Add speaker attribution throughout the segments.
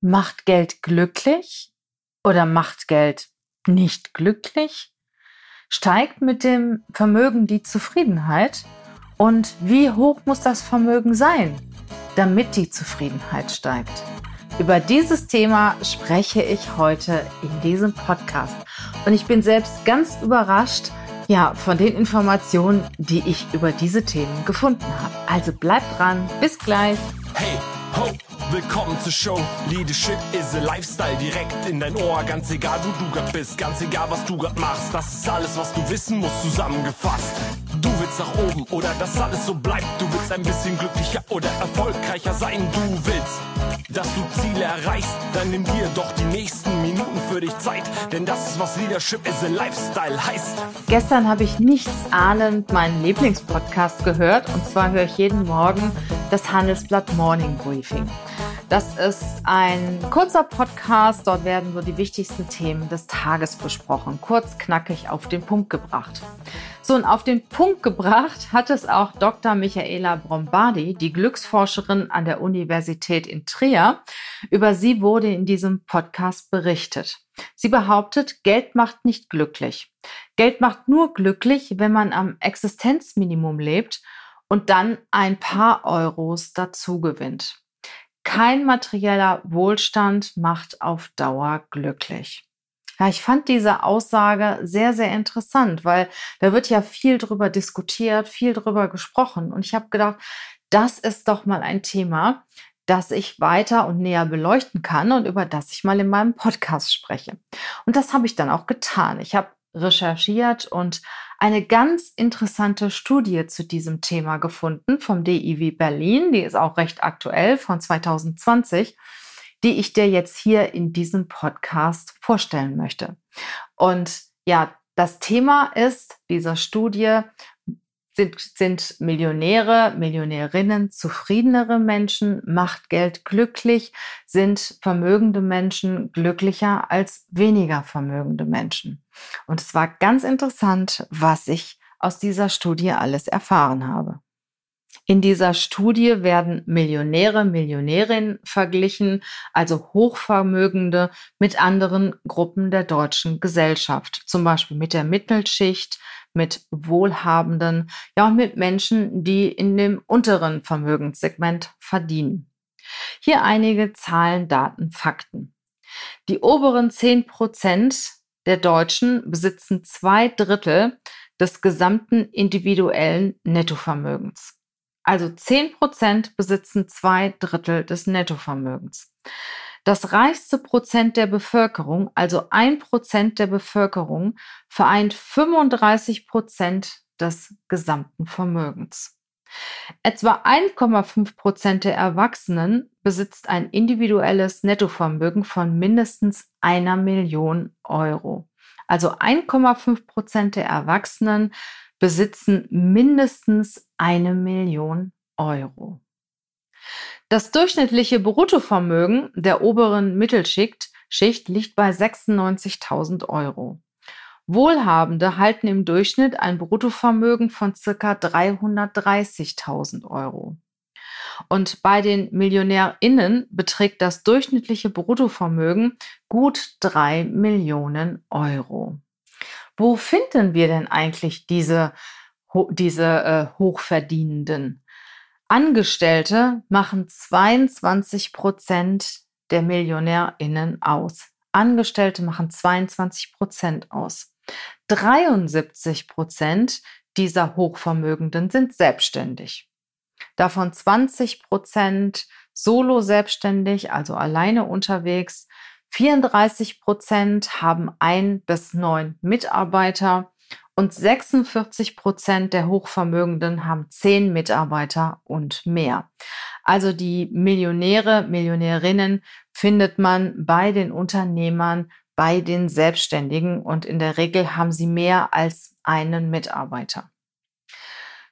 Speaker 1: Macht Geld glücklich oder macht Geld nicht glücklich? Steigt mit dem Vermögen die Zufriedenheit? Und wie hoch muss das Vermögen sein, damit die Zufriedenheit steigt? Über dieses Thema spreche ich heute in diesem Podcast. Und ich bin selbst ganz überrascht, ja, von den Informationen, die ich über diese Themen gefunden habe. Also bleibt dran, bis gleich.
Speaker 2: Hey, ho! Willkommen zur Show. Leadership is a Lifestyle direkt in dein Ohr. Ganz egal, wo du grad bist, ganz egal, was du grad machst. Das ist alles, was du wissen musst, zusammengefasst. Du willst nach oben oder dass alles so bleibt. Du willst ein bisschen glücklicher oder erfolgreicher sein. Du willst, dass du Ziele erreichst. Dann nimm dir doch die nächsten Minuten für dich Zeit. Denn das ist, was Leadership is a Lifestyle heißt.
Speaker 1: Gestern habe ich nichts ahnend meinen Lieblingspodcast gehört. Und zwar höre ich jeden Morgen das Handelsblatt Morning Briefing. Das ist ein kurzer Podcast. Dort werden so die wichtigsten Themen des Tages besprochen. Kurz, knackig auf den Punkt gebracht. So, und auf den Punkt gebracht hat es auch Dr. Michaela Brombardi, die Glücksforscherin an der Universität in Trier. Über sie wurde in diesem Podcast berichtet. Sie behauptet, Geld macht nicht glücklich. Geld macht nur glücklich, wenn man am Existenzminimum lebt und dann ein paar Euros dazu gewinnt. Kein materieller Wohlstand macht auf Dauer glücklich. Ja, ich fand diese Aussage sehr, sehr interessant, weil da wird ja viel drüber diskutiert, viel drüber gesprochen. Und ich habe gedacht, das ist doch mal ein Thema, das ich weiter und näher beleuchten kann und über das ich mal in meinem Podcast spreche. Und das habe ich dann auch getan. Ich habe recherchiert und eine ganz interessante Studie zu diesem Thema gefunden vom DIW Berlin. Die ist auch recht aktuell von 2020, die ich dir jetzt hier in diesem Podcast vorstellen möchte. Und ja, das Thema ist dieser Studie, sind, sind Millionäre, Millionärinnen zufriedenere Menschen? Macht Geld glücklich? Sind vermögende Menschen glücklicher als weniger vermögende Menschen? Und es war ganz interessant, was ich aus dieser Studie alles erfahren habe. In dieser Studie werden Millionäre, Millionärinnen verglichen, also Hochvermögende mit anderen Gruppen der deutschen Gesellschaft, zum Beispiel mit der Mittelschicht, mit Wohlhabenden, ja und mit Menschen, die in dem unteren Vermögenssegment verdienen. Hier einige Zahlen, Daten, Fakten. Die oberen 10 Prozent der Deutschen besitzen zwei Drittel des gesamten individuellen Nettovermögens. Also 10 Prozent besitzen zwei Drittel des Nettovermögens. Das reichste Prozent der Bevölkerung, also ein Prozent der Bevölkerung, vereint 35 Prozent des gesamten Vermögens. Etwa 1,5 Prozent der Erwachsenen besitzt ein individuelles Nettovermögen von mindestens einer Million Euro. Also 1,5 Prozent der Erwachsenen besitzen mindestens eine Million Euro. Das durchschnittliche Bruttovermögen der oberen Mittelschicht Schicht liegt bei 96.000 Euro. Wohlhabende halten im Durchschnitt ein Bruttovermögen von ca. 330.000 Euro. Und bei den MillionärInnen beträgt das durchschnittliche Bruttovermögen gut 3 Millionen Euro. Wo finden wir denn eigentlich diese, diese äh, Hochverdienenden? Angestellte machen 22 Prozent der MillionärInnen aus. Angestellte machen 22 Prozent aus. 73 Prozent dieser Hochvermögenden sind selbstständig. Davon 20 Prozent solo selbstständig, also alleine unterwegs. 34 Prozent haben ein bis neun Mitarbeiter und 46 Prozent der Hochvermögenden haben zehn Mitarbeiter und mehr. Also die Millionäre, Millionärinnen findet man bei den Unternehmern, bei den Selbstständigen und in der Regel haben sie mehr als einen Mitarbeiter.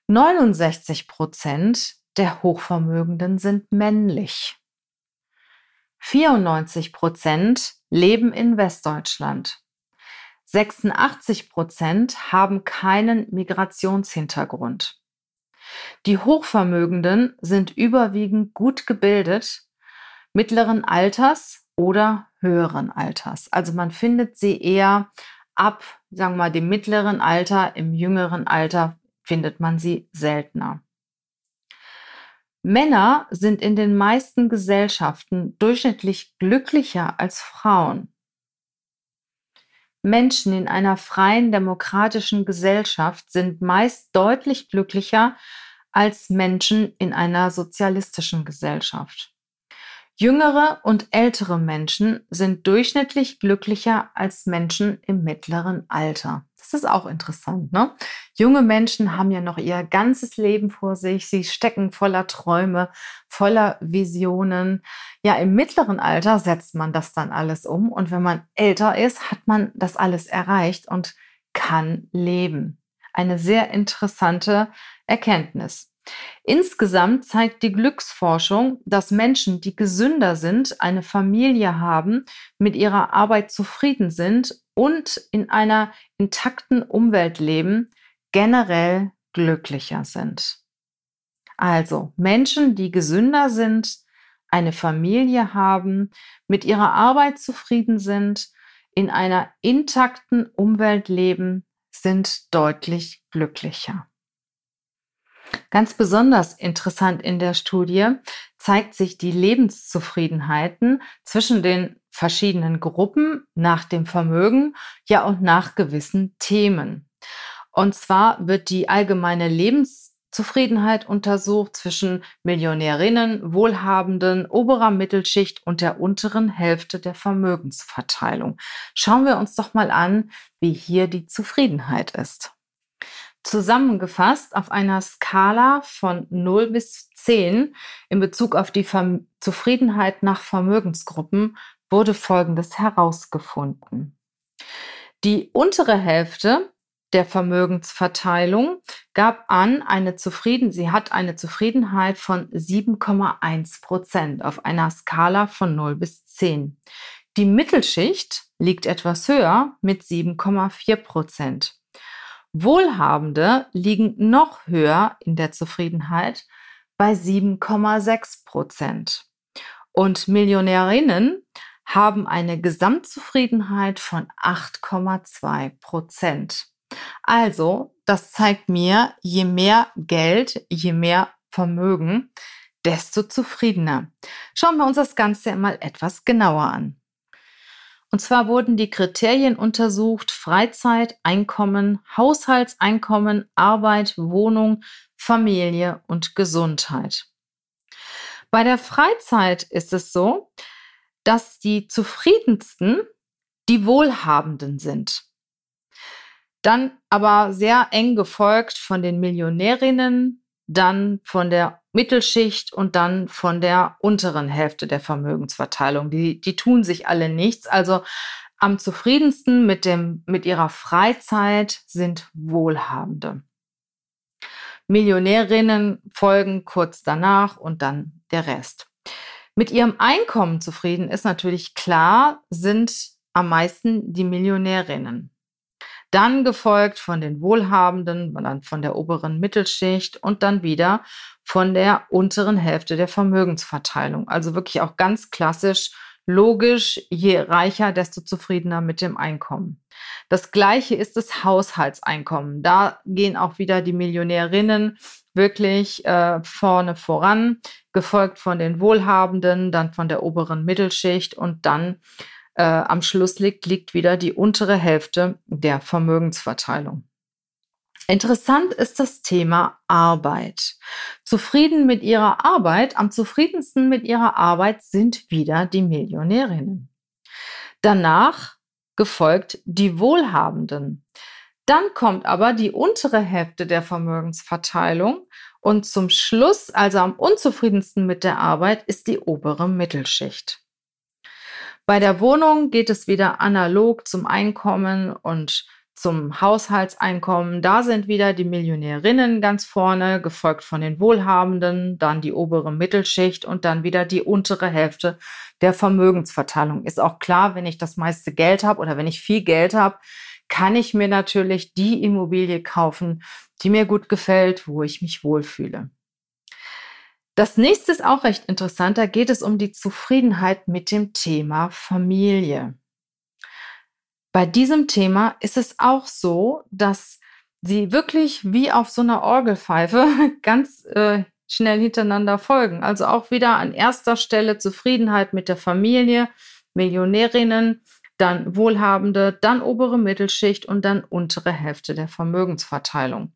Speaker 1: 69 Prozent der Hochvermögenden sind männlich. 94 Prozent leben in Westdeutschland. 86 Prozent haben keinen Migrationshintergrund. Die Hochvermögenden sind überwiegend gut gebildet. mittleren Alters oder höheren Alters. Also man findet sie eher ab, sagen wir mal, dem mittleren Alter, im jüngeren Alter findet man sie seltener. Männer sind in den meisten Gesellschaften durchschnittlich glücklicher als Frauen. Menschen in einer freien demokratischen Gesellschaft sind meist deutlich glücklicher als Menschen in einer sozialistischen Gesellschaft. Jüngere und ältere Menschen sind durchschnittlich glücklicher als Menschen im mittleren Alter. Das ist auch interessant. Ne? Junge Menschen haben ja noch ihr ganzes Leben vor sich. Sie stecken voller Träume, voller Visionen. Ja, im mittleren Alter setzt man das dann alles um. Und wenn man älter ist, hat man das alles erreicht und kann leben. Eine sehr interessante Erkenntnis. Insgesamt zeigt die Glücksforschung, dass Menschen, die gesünder sind, eine Familie haben, mit ihrer Arbeit zufrieden sind und in einer intakten Umwelt leben, generell glücklicher sind. Also Menschen, die gesünder sind, eine Familie haben, mit ihrer Arbeit zufrieden sind, in einer intakten Umwelt leben, sind deutlich glücklicher. Ganz besonders interessant in der Studie zeigt sich die Lebenszufriedenheiten zwischen den verschiedenen Gruppen nach dem Vermögen, ja und nach gewissen Themen. Und zwar wird die allgemeine Lebenszufriedenheit untersucht zwischen Millionärinnen, Wohlhabenden, oberer Mittelschicht und der unteren Hälfte der Vermögensverteilung. Schauen wir uns doch mal an, wie hier die Zufriedenheit ist. Zusammengefasst auf einer Skala von 0 bis 10 in Bezug auf die Ver Zufriedenheit nach Vermögensgruppen wurde Folgendes herausgefunden. Die untere Hälfte der Vermögensverteilung gab an, eine Zufrieden, sie hat eine Zufriedenheit von 7,1 Prozent auf einer Skala von 0 bis 10. Die Mittelschicht liegt etwas höher mit 7,4 Prozent. Wohlhabende liegen noch höher in der Zufriedenheit bei 7,6 Prozent. Und Millionärinnen haben eine Gesamtzufriedenheit von 8,2 Prozent. Also, das zeigt mir, je mehr Geld, je mehr Vermögen, desto zufriedener. Schauen wir uns das Ganze mal etwas genauer an. Und zwar wurden die Kriterien untersucht, Freizeit, Einkommen, Haushaltseinkommen, Arbeit, Wohnung, Familie und Gesundheit. Bei der Freizeit ist es so, dass die zufriedensten die Wohlhabenden sind. Dann aber sehr eng gefolgt von den Millionärinnen, dann von der Mittelschicht und dann von der unteren Hälfte der Vermögensverteilung. Die, die tun sich alle nichts. Also am zufriedensten mit, dem, mit ihrer Freizeit sind Wohlhabende. Millionärinnen folgen kurz danach und dann der Rest. Mit ihrem Einkommen zufrieden ist natürlich klar, sind am meisten die Millionärinnen dann gefolgt von den Wohlhabenden, dann von der oberen Mittelschicht und dann wieder von der unteren Hälfte der Vermögensverteilung. Also wirklich auch ganz klassisch, logisch, je reicher, desto zufriedener mit dem Einkommen. Das gleiche ist das Haushaltseinkommen. Da gehen auch wieder die Millionärinnen wirklich äh, vorne voran, gefolgt von den Wohlhabenden, dann von der oberen Mittelschicht und dann äh, am Schluss liegt, liegt wieder die untere Hälfte der Vermögensverteilung. Interessant ist das Thema Arbeit. Zufrieden mit ihrer Arbeit, am zufriedensten mit ihrer Arbeit sind wieder die Millionärinnen. Danach gefolgt die Wohlhabenden. Dann kommt aber die untere Hälfte der Vermögensverteilung und zum Schluss, also am unzufriedensten mit der Arbeit, ist die obere Mittelschicht. Bei der Wohnung geht es wieder analog zum Einkommen und zum Haushaltseinkommen. Da sind wieder die Millionärinnen ganz vorne, gefolgt von den Wohlhabenden, dann die obere Mittelschicht und dann wieder die untere Hälfte der Vermögensverteilung. Ist auch klar, wenn ich das meiste Geld habe oder wenn ich viel Geld habe, kann ich mir natürlich die Immobilie kaufen, die mir gut gefällt, wo ich mich wohlfühle. Das nächste ist auch recht interessant. Da geht es um die Zufriedenheit mit dem Thema Familie. Bei diesem Thema ist es auch so, dass sie wirklich wie auf so einer Orgelpfeife ganz äh, schnell hintereinander folgen. Also auch wieder an erster Stelle Zufriedenheit mit der Familie, Millionärinnen, dann Wohlhabende, dann obere Mittelschicht und dann untere Hälfte der Vermögensverteilung.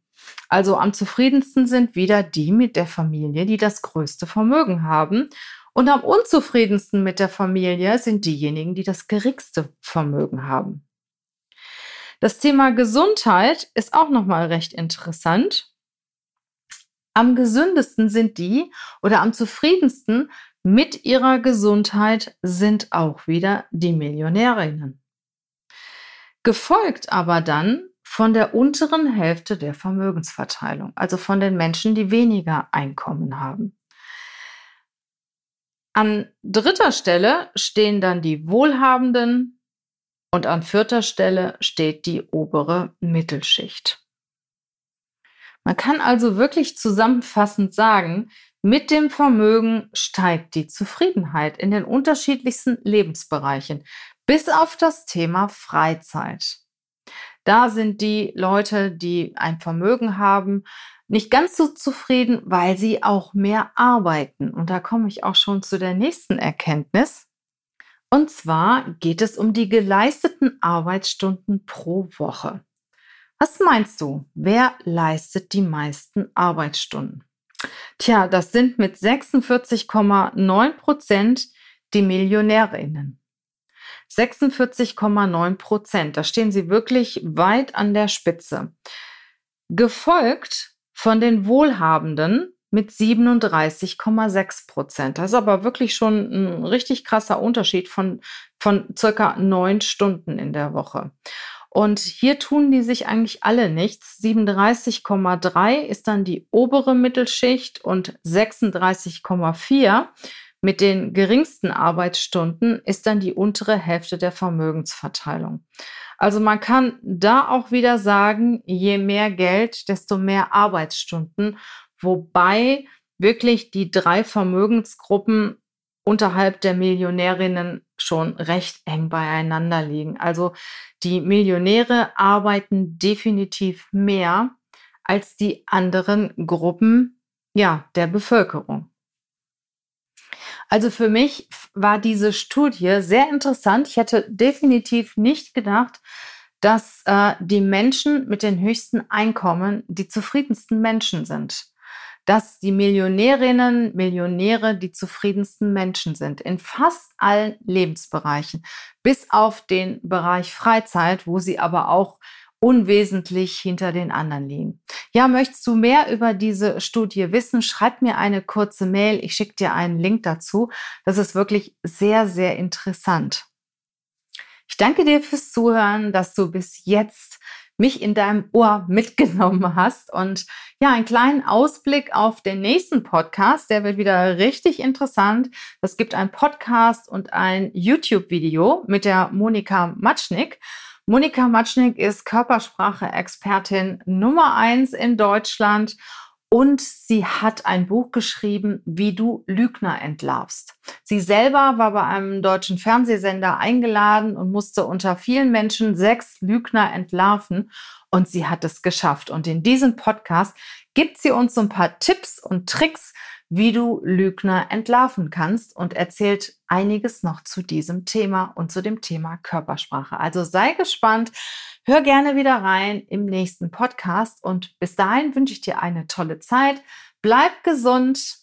Speaker 1: Also am zufriedensten sind wieder die mit der Familie, die das größte Vermögen haben. Und am unzufriedensten mit der Familie sind diejenigen, die das geringste Vermögen haben. Das Thema Gesundheit ist auch nochmal recht interessant. Am gesündesten sind die oder am zufriedensten mit ihrer Gesundheit sind auch wieder die Millionärinnen. Gefolgt aber dann von der unteren Hälfte der Vermögensverteilung, also von den Menschen, die weniger Einkommen haben. An dritter Stelle stehen dann die Wohlhabenden und an vierter Stelle steht die obere Mittelschicht. Man kann also wirklich zusammenfassend sagen, mit dem Vermögen steigt die Zufriedenheit in den unterschiedlichsten Lebensbereichen, bis auf das Thema Freizeit. Da sind die Leute, die ein Vermögen haben, nicht ganz so zufrieden, weil sie auch mehr arbeiten. Und da komme ich auch schon zu der nächsten Erkenntnis. Und zwar geht es um die geleisteten Arbeitsstunden pro Woche. Was meinst du, wer leistet die meisten Arbeitsstunden? Tja, das sind mit 46,9 Prozent die Millionärinnen. 46,9 Prozent. Da stehen sie wirklich weit an der Spitze. Gefolgt von den Wohlhabenden mit 37,6 Prozent. Das ist aber wirklich schon ein richtig krasser Unterschied von, von circa neun Stunden in der Woche. Und hier tun die sich eigentlich alle nichts. 37,3 ist dann die obere Mittelschicht und 36,4 mit den geringsten Arbeitsstunden ist dann die untere Hälfte der Vermögensverteilung. Also man kann da auch wieder sagen, je mehr Geld, desto mehr Arbeitsstunden, wobei wirklich die drei Vermögensgruppen unterhalb der Millionärinnen schon recht eng beieinander liegen. Also die Millionäre arbeiten definitiv mehr als die anderen Gruppen ja, der Bevölkerung. Also für mich war diese Studie sehr interessant. Ich hätte definitiv nicht gedacht, dass äh, die Menschen mit den höchsten Einkommen die zufriedensten Menschen sind. Dass die Millionärinnen, Millionäre die zufriedensten Menschen sind in fast allen Lebensbereichen, bis auf den Bereich Freizeit, wo sie aber auch unwesentlich hinter den anderen liegen. Ja, möchtest du mehr über diese Studie wissen? Schreib mir eine kurze Mail. Ich schicke dir einen Link dazu. Das ist wirklich sehr, sehr interessant. Ich danke dir fürs Zuhören, dass du bis jetzt mich in deinem Ohr mitgenommen hast und ja, einen kleinen Ausblick auf den nächsten Podcast. Der wird wieder richtig interessant. Es gibt einen Podcast und ein YouTube-Video mit der Monika Matschnick. Monika Matschnik ist Körpersprache-Expertin Nummer eins in Deutschland und sie hat ein Buch geschrieben, wie du Lügner entlarvst. Sie selber war bei einem deutschen Fernsehsender eingeladen und musste unter vielen Menschen sechs Lügner entlarven und sie hat es geschafft. Und in diesem Podcast gibt sie uns so ein paar Tipps und Tricks, wie du Lügner entlarven kannst und erzählt einiges noch zu diesem Thema und zu dem Thema Körpersprache. Also sei gespannt, hör gerne wieder rein im nächsten Podcast und bis dahin wünsche ich dir eine tolle Zeit. Bleib gesund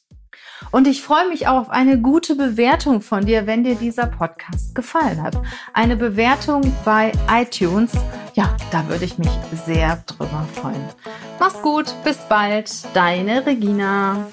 Speaker 1: und ich freue mich auch auf eine gute Bewertung von dir, wenn dir dieser Podcast gefallen hat. Eine Bewertung bei iTunes, ja, da würde ich mich sehr drüber freuen. Mach's gut, bis bald, deine Regina.